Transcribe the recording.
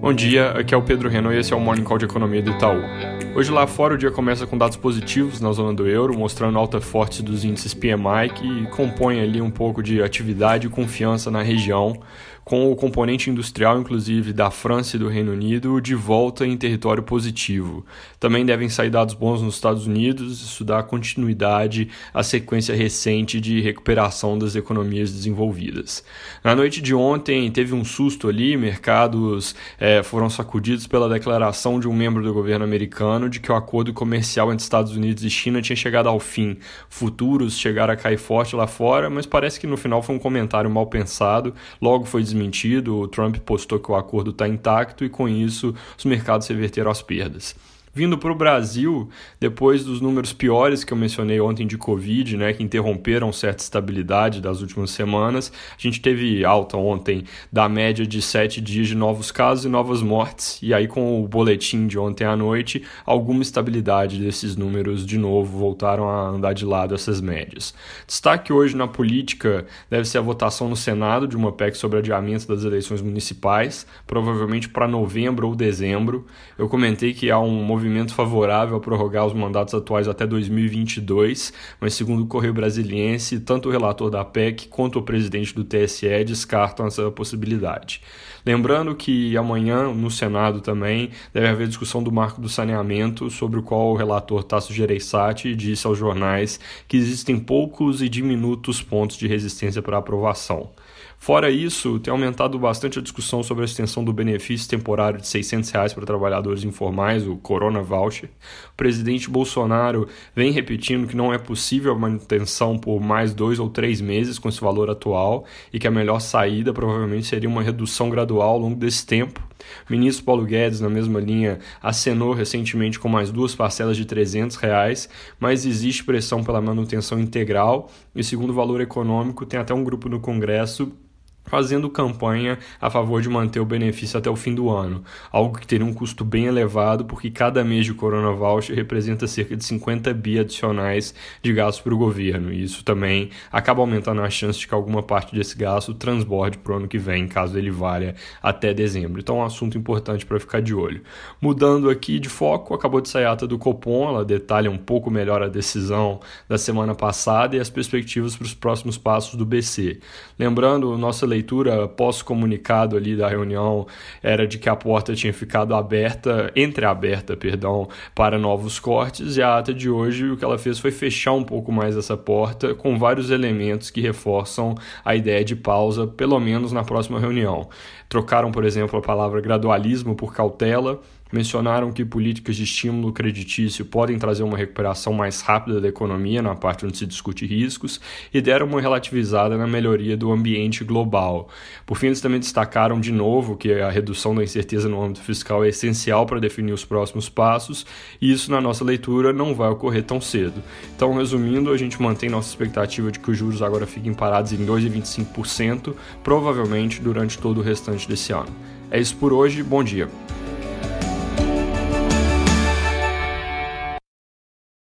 Bom dia, aqui é o Pedro Renault e esse é o Morning Call de Economia do Itaú. Hoje lá fora o dia começa com dados positivos na zona do euro, mostrando alta forte dos índices PMI que compõem ali um pouco de atividade e confiança na região, com o componente industrial, inclusive, da França e do Reino Unido de volta em território positivo. Também devem sair dados bons nos Estados Unidos, isso dá continuidade à sequência recente de recuperação das economias desenvolvidas. Na noite de ontem teve um susto ali, mercados é, foram sacudidos pela declaração de um membro do governo americano de que o acordo comercial entre Estados Unidos e China tinha chegado ao fim. Futuros chegaram a cair forte lá fora, mas parece que no final foi um comentário mal pensado, logo foi desmentido. O Trump postou que o acordo está intacto e, com isso, os mercados reverteram as perdas. Vindo para o Brasil, depois dos números piores que eu mencionei ontem de Covid, né, que interromperam certa estabilidade das últimas semanas, a gente teve alta ontem da média de sete dias de novos casos e novas mortes, e aí com o boletim de ontem à noite, alguma estabilidade desses números de novo voltaram a andar de lado essas médias. Destaque hoje na política deve ser a votação no Senado de uma PEC sobre adiamento das eleições municipais, provavelmente para novembro ou dezembro. Eu comentei que há um movimento favorável a prorrogar os mandatos atuais até 2022, mas segundo o Correio Brasiliense, tanto o relator da PEC quanto o presidente do TSE descartam essa possibilidade. Lembrando que amanhã no Senado também deve haver discussão do marco do saneamento, sobre o qual o relator Tasso Gereissati disse aos jornais que existem poucos e diminutos pontos de resistência para aprovação. Fora isso, tem aumentado bastante a discussão sobre a extensão do benefício temporário de 600 reais para trabalhadores informais, o Corona Voucher. O presidente Bolsonaro vem repetindo que não é possível a manutenção por mais dois ou três meses com esse valor atual e que a melhor saída provavelmente seria uma redução gradual ao longo desse tempo. O ministro Paulo Guedes, na mesma linha, acenou recentemente com mais duas parcelas de 300 reais, mas existe pressão pela manutenção integral e, segundo o valor econômico, tem até um grupo no Congresso fazendo campanha a favor de manter o benefício até o fim do ano, algo que teria um custo bem elevado, porque cada mês de Corona Voucher representa cerca de 50 bi adicionais de gastos para o governo, e isso também acaba aumentando a chance de que alguma parte desse gasto transborde para o ano que vem, caso ele valha até dezembro. Então é um assunto importante para ficar de olho. Mudando aqui de foco, acabou de sair a ata do Copom, ela detalha um pouco melhor a decisão da semana passada e as perspectivas para os próximos passos do BC. Lembrando, nossa leitura pós-comunicado ali da reunião era de que a porta tinha ficado aberta, entreaberta, perdão, para novos cortes, e a ata de hoje o que ela fez foi fechar um pouco mais essa porta com vários elementos que reforçam a ideia de pausa, pelo menos na próxima reunião. Trocaram, por exemplo, a palavra gradualismo por cautela, mencionaram que políticas de estímulo creditício podem trazer uma recuperação mais rápida da economia na parte onde se discute riscos e deram uma relativizada na melhoria do ambiente global. Por fim, eles também destacaram de novo que a redução da incerteza no âmbito fiscal é essencial para definir os próximos passos e isso, na nossa leitura, não vai ocorrer tão cedo. Então, resumindo, a gente mantém nossa expectativa de que os juros agora fiquem parados em 2,25%, provavelmente durante todo o restante desse ano. É isso por hoje, bom dia.